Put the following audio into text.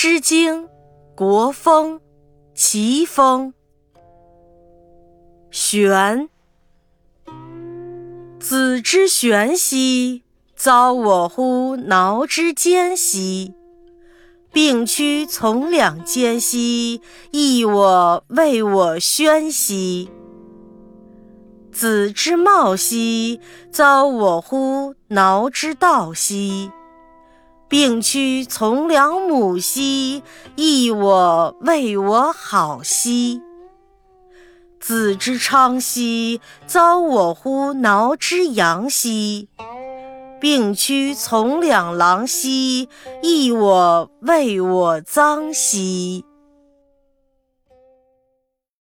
诗经·国风·齐风。玄，子之玄兮，遭我乎挠之间兮。并驱从两间兮，异我谓我宣兮。子之茂兮，遭我乎挠之道兮。病躯从良母兮，异我为我好兮。子之昌兮，遭我乎挠之阳兮。病躯从两郎兮，异我为我脏兮。